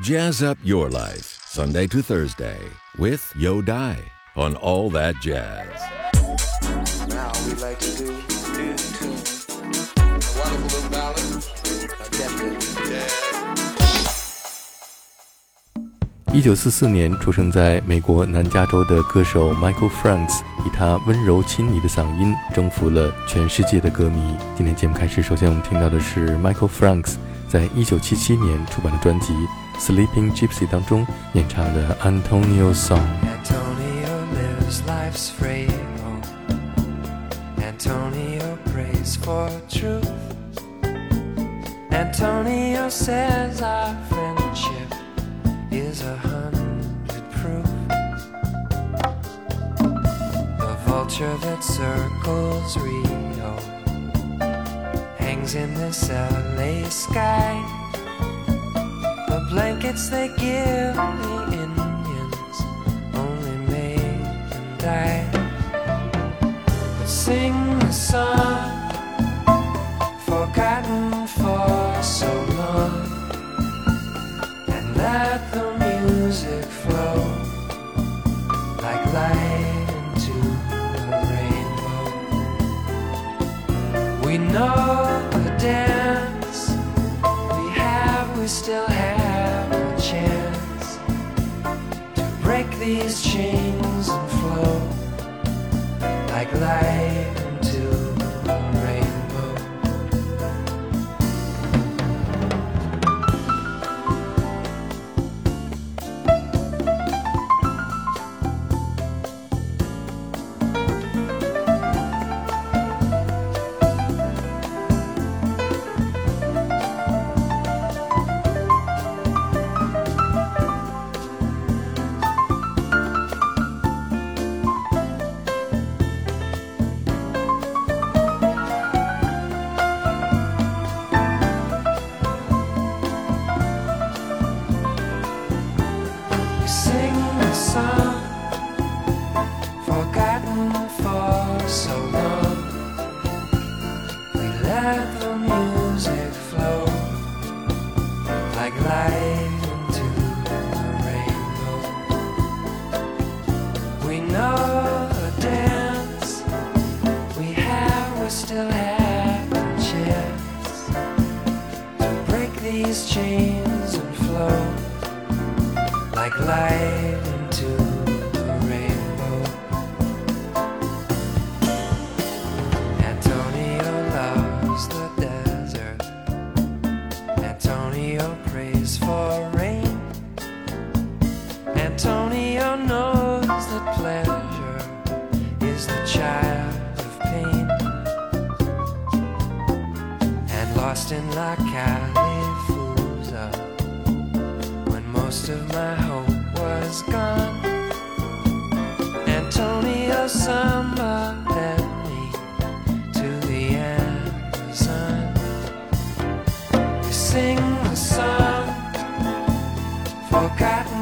Jazz up your life, Sunday to Thursday, with Yo Dai on All That Jazz. Now we like to do in tune. A wonderful little ballad, attempted jazz. 一九四四年出生在美国南加州的歌手 Michael Franks，以他温柔亲昵的嗓音征服了全世界的歌迷。今天节目开始，首先我们听到的是 Michael Franks 在一九七七年出版的专辑《Sleeping Gypsy》当中演唱的 Antonio Song。 Antonio lives life's frail. Antonio prays for truth. Antonio says our friendship is a hundred proof. The vulture that circles Rio hangs in this LA sky. The blankets they give the Indians only made them die. But sing the song forgotten for so long, and let the music flow like light into a rainbow. We know these chains and flow like light sing the song forgotten for so long. We let the music flow like light into the rainbow. We know the dance we have, we still have a chance to break these chains light into a rainbow. Antonio loves the desert. Antonio prays for rain. Antonio knows that pleasure is the child of pain. And lost in La Califusa when most of my hope was gone. Antonio Samba led me to the Amazon. We sing the song forgotten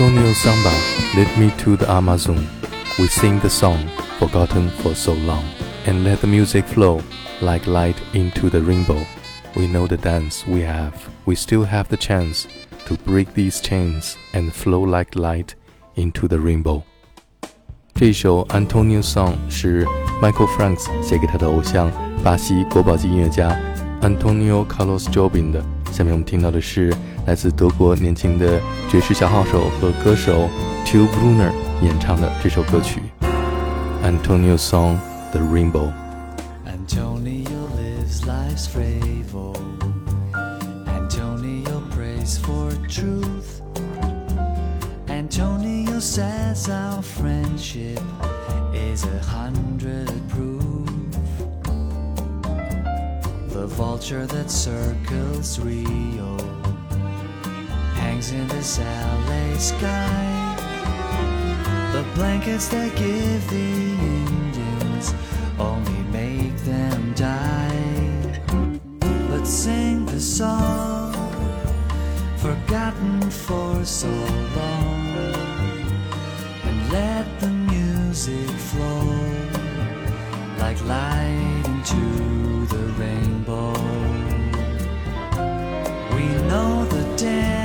Antonio Samba, Lead Me to the Amazon. We sing the song, forgotten for so long, and let the music flow like light into the rainbow. We know the dance we have, we still have the chance to break these chains and flow like light into the rainbow. 这首 Antonio Song 是 Michael Franks 写给他的偶像巴西国宝级音乐家 Antonio Carlos Jobim 的。下面我们听到的是 来自德国年轻的爵士小号手和歌手 t u b e Brönner 演唱的这首歌曲《Antonio Song The Rainbow》。Antonio lives life's frevo. Antonio prays for truth. Antonio says our friendship is a hundred proof. The vulture that circles Rio hangs in this LA sky. The blankets that give the Indians only make them die. Let's sing the song forgotten for so long and let the music flow like light into the rainbow. We know the dance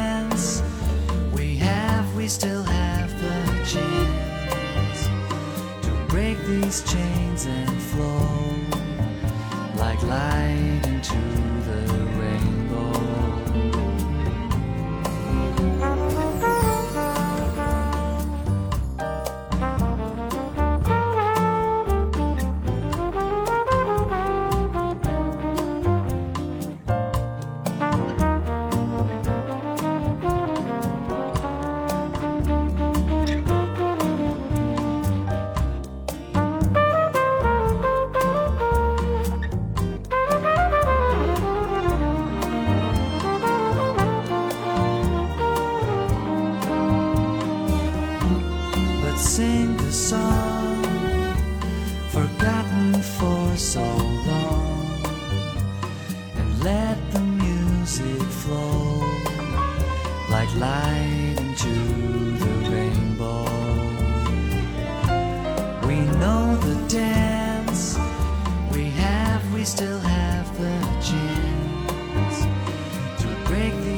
we still have the chance to break these chains and flow like light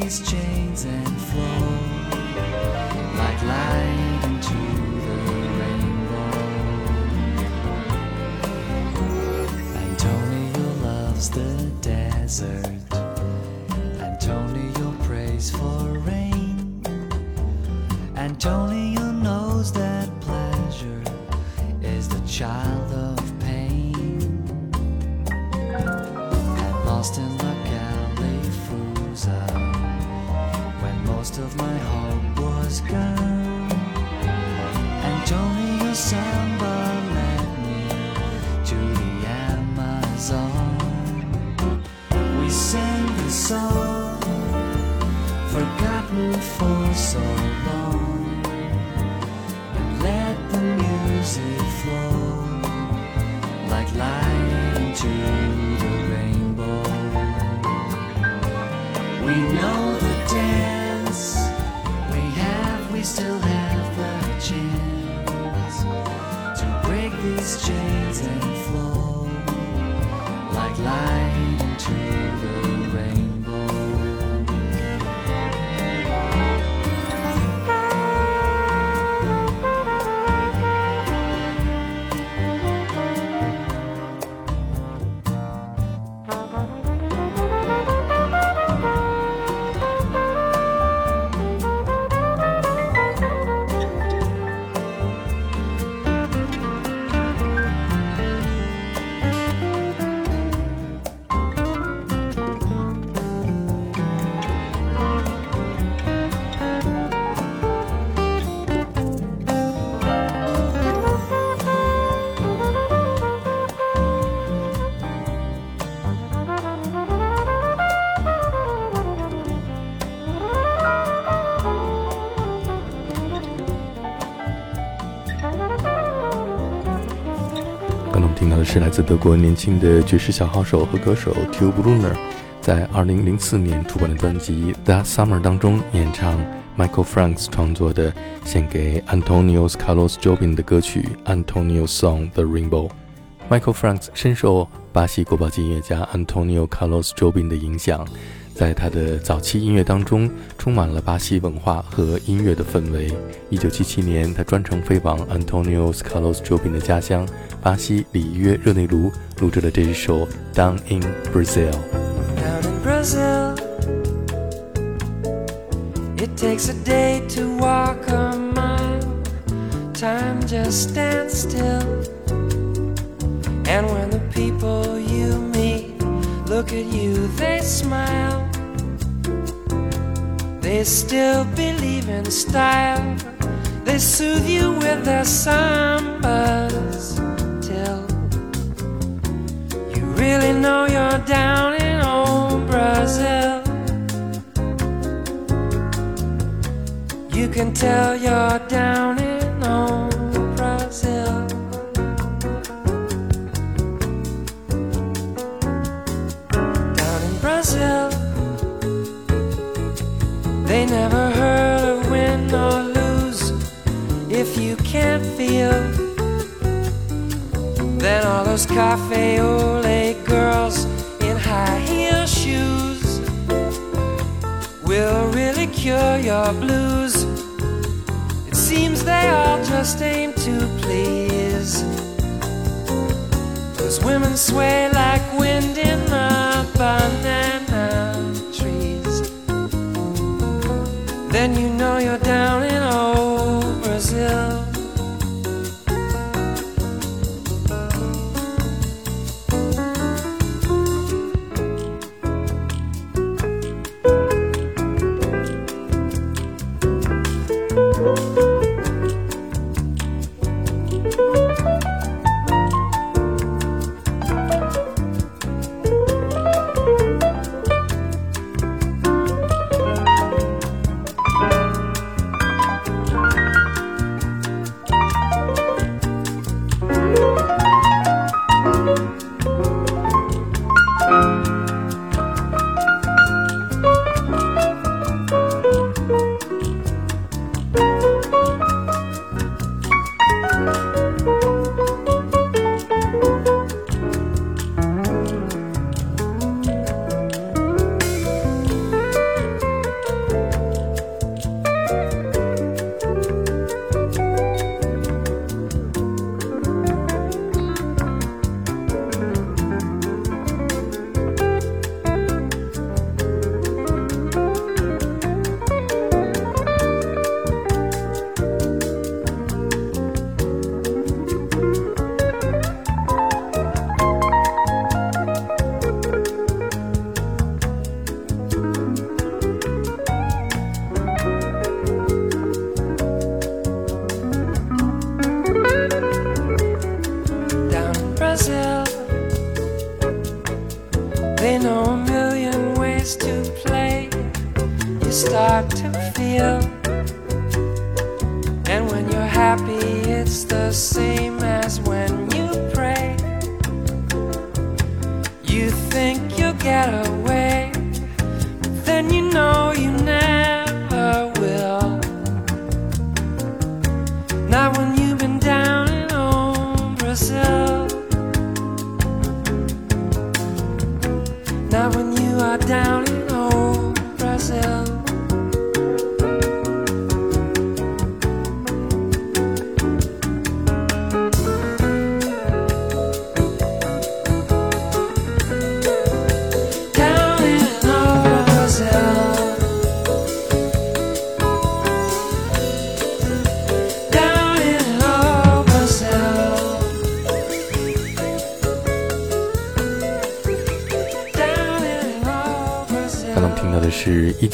these chains and flow like light into the rainbow. Antonio loves the desert. Antonio prays for rain. Antonio knows that pleasure is the child of of my hope was gone. Antonio Samba led me to the Amazon. We sang the song forgotten for so long. And let the music flow like light into 是来自德国年轻的爵士小号手和歌手 Tube Brunner，在2004年出版的专辑《That Summer》当中演唱 Michael Franks 创作的献给 Antonio Carlos Jobim 的歌曲《Antonio Song The Rainbow》。Michael Franks 深受巴西国宝级音乐家 Antonio Carlos Jobim 的影响，在他的早期音乐当中充满了巴西文化和音乐的氛围。1977年，他专程飞往 Antonio Carlos Jobim 的家乡巴西里约热内卢，录制了这一首《Down in Brazil》。Down in Brazil, it takes a day to walk a mile. Time just stands still. And when the people you meet look at you, they smile. They still believe in style. They soothe you with their sambas till you really know you're down in old Brazil. You can tell you're down cafe au lait girls in high heel shoes will really cure your blues. It seems they all just aim to please. Those women sway like down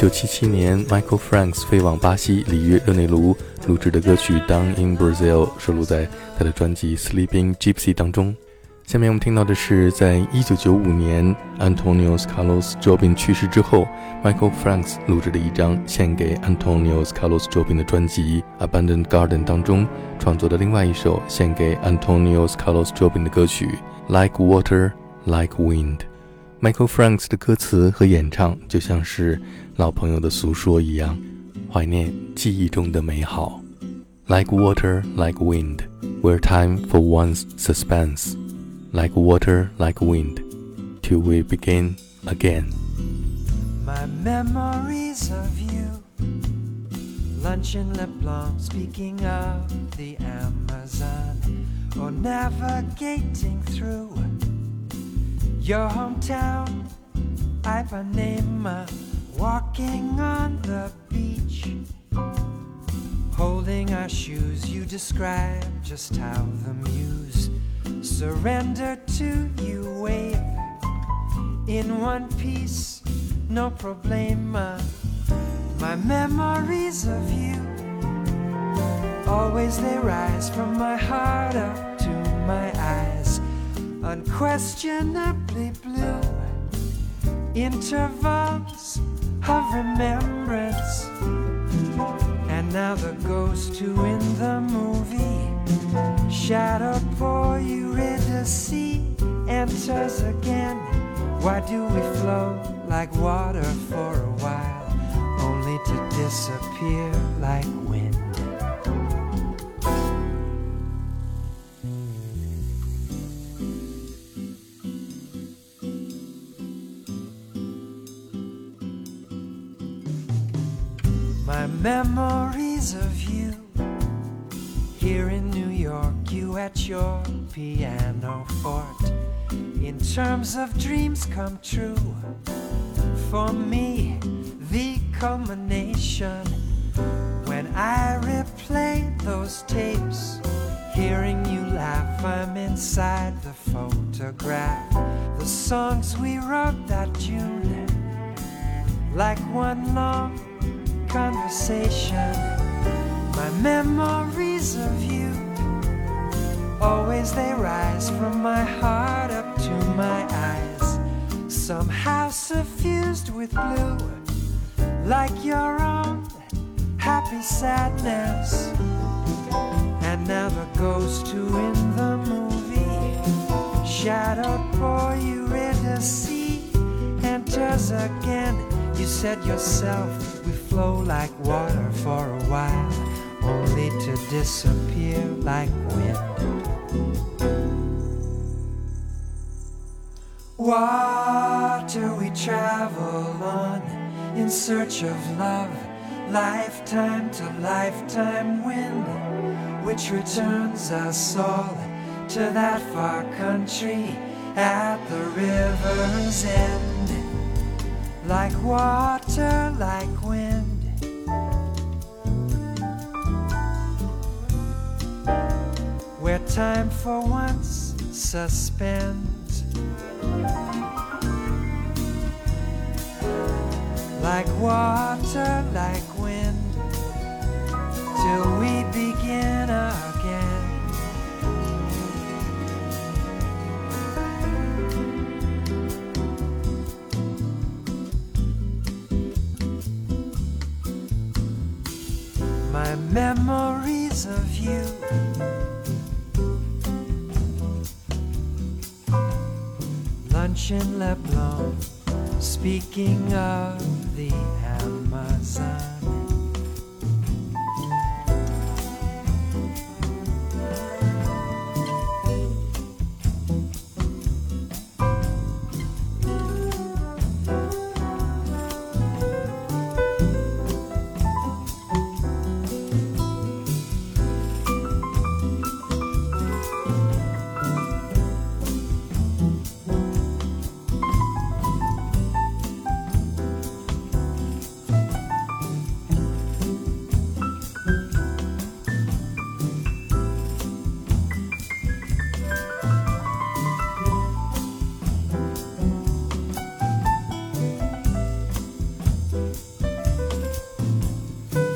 1977年 Michael Franks 飞往巴西里约热内卢录制的歌曲《Down in Brazil》，收录在他的专辑《Sleeping Gypsy》当中。下面我们听到的是，在1995年 Antonio Carlos Jobim 去世之后，Michael Franks 录制的一张献给 Antonio Carlos Jobim 的专辑《Abandoned Garden》当中创作的另外一首献给 Antonio Carlos Jobim 的歌曲《Like Water, Like Wind》。Michael Franks 的歌词和演唱就像是老朋友的诉说一样，怀念记忆中的美好。Like water, like wind, where time for once suspense. Like water, like wind, till we begin again. My memories of you. Lunch in Leblon, speaking of the Amazon. Or navigating through your hometown, i've a Ipanema walking on the beach, holding our shoes. You describe just how the muse surrender to you, wave in one piece, no problema. My memories of you, always they rise from my heart up to my eyes, unquestionably blue. Intervals of remembrance, and now the ghost who in the movie, shadow boy Eurydice enters again. Why do we flow like water for a while, only to disappear like wind? Your piano fort in terms of dreams come true. For me, the culmination when I replay those tapes, hearing you laugh, I'm inside the photograph. The songs we wrote that June, like one long conversation. My memories of you Always they rise from my heart up to my eyes, somehow suffused with blue, like your own happy sadness. And now the ghost who in the movie, shadowed boy Eurydice, enters again. You said yourself, we flow like water for a while, only to disappear like wind. Water we travel on in search of love, lifetime to lifetime wind, which returns us all to that far country at the river's end. Like water, like wind. Time for once suspends. Like water, like wind, till we begin again. My memories of you. Lunch in Le speaking of the Amazon.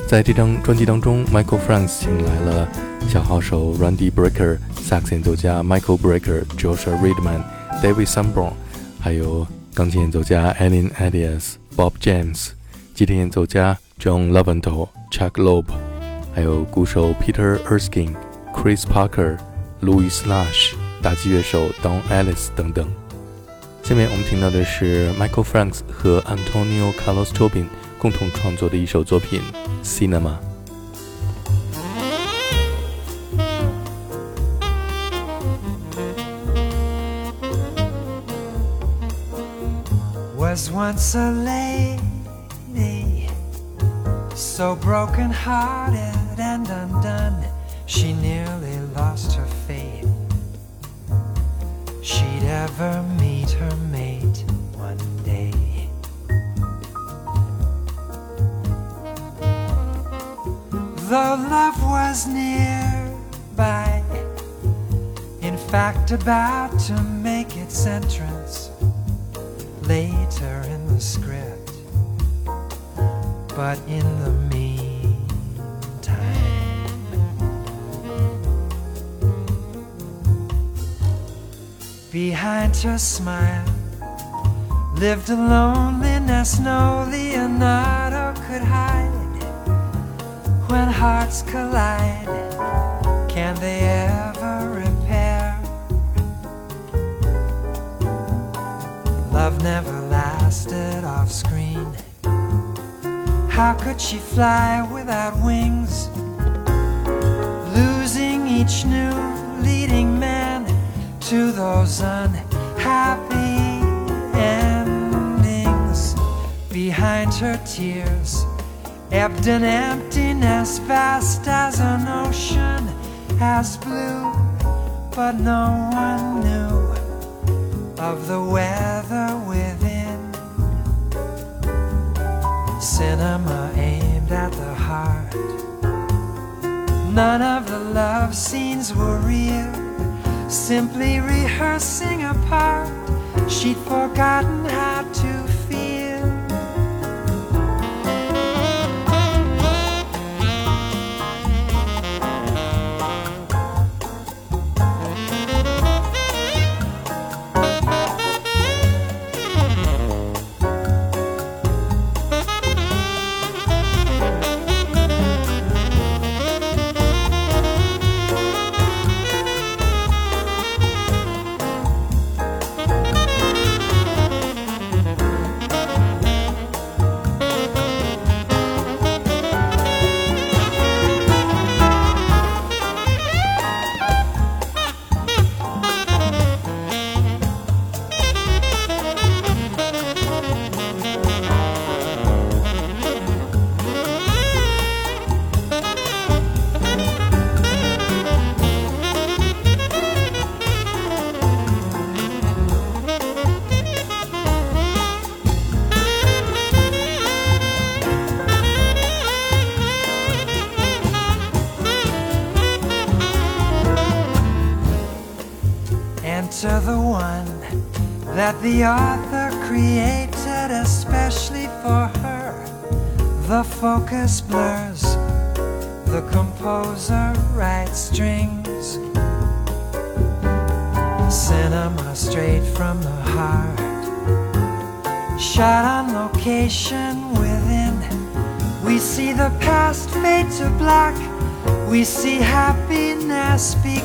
在这张专辑当中，Michael Franks 请来了小号手 Randy Brecker、萨克斯演奏家 Michael Brecker、Joshua Redman、David Sanborn，还有钢琴演奏家 Alan Adias、Bob James，吉他演奏家 John Levanto、Chuck Loeb，还有鼓手 Peter Erskine、Chris Parker、Louis Lush，打击乐手 Don Ellis 等等。下面我们听到的是 Michael Franks 和 Antonio Carlos Jobim 共同创作的一首作品《Cinema》。was once a lady so broken hearted love was nearby in fact about to make its entrance later in the script. But in the meantime, behind her smile lived a loneliness no Leonardo could hide. When hearts collide, can they ever repair? Love never lasted off screen. How could she fly without wings? Losing each new leading man to those unhappy endings. Behind her tears ebbed an emptiness vast as an ocean, as blue, but no one knew of the weather within. Cinema aimed at the heart. None of the love scenes were real, simply rehearsing a part. She'd forgotten how to one that the author created especially for her. The focus blurs, the composer writes strings. Cinema straight from the heart, shot on location within. We see the past fade to black, we see happiness begin.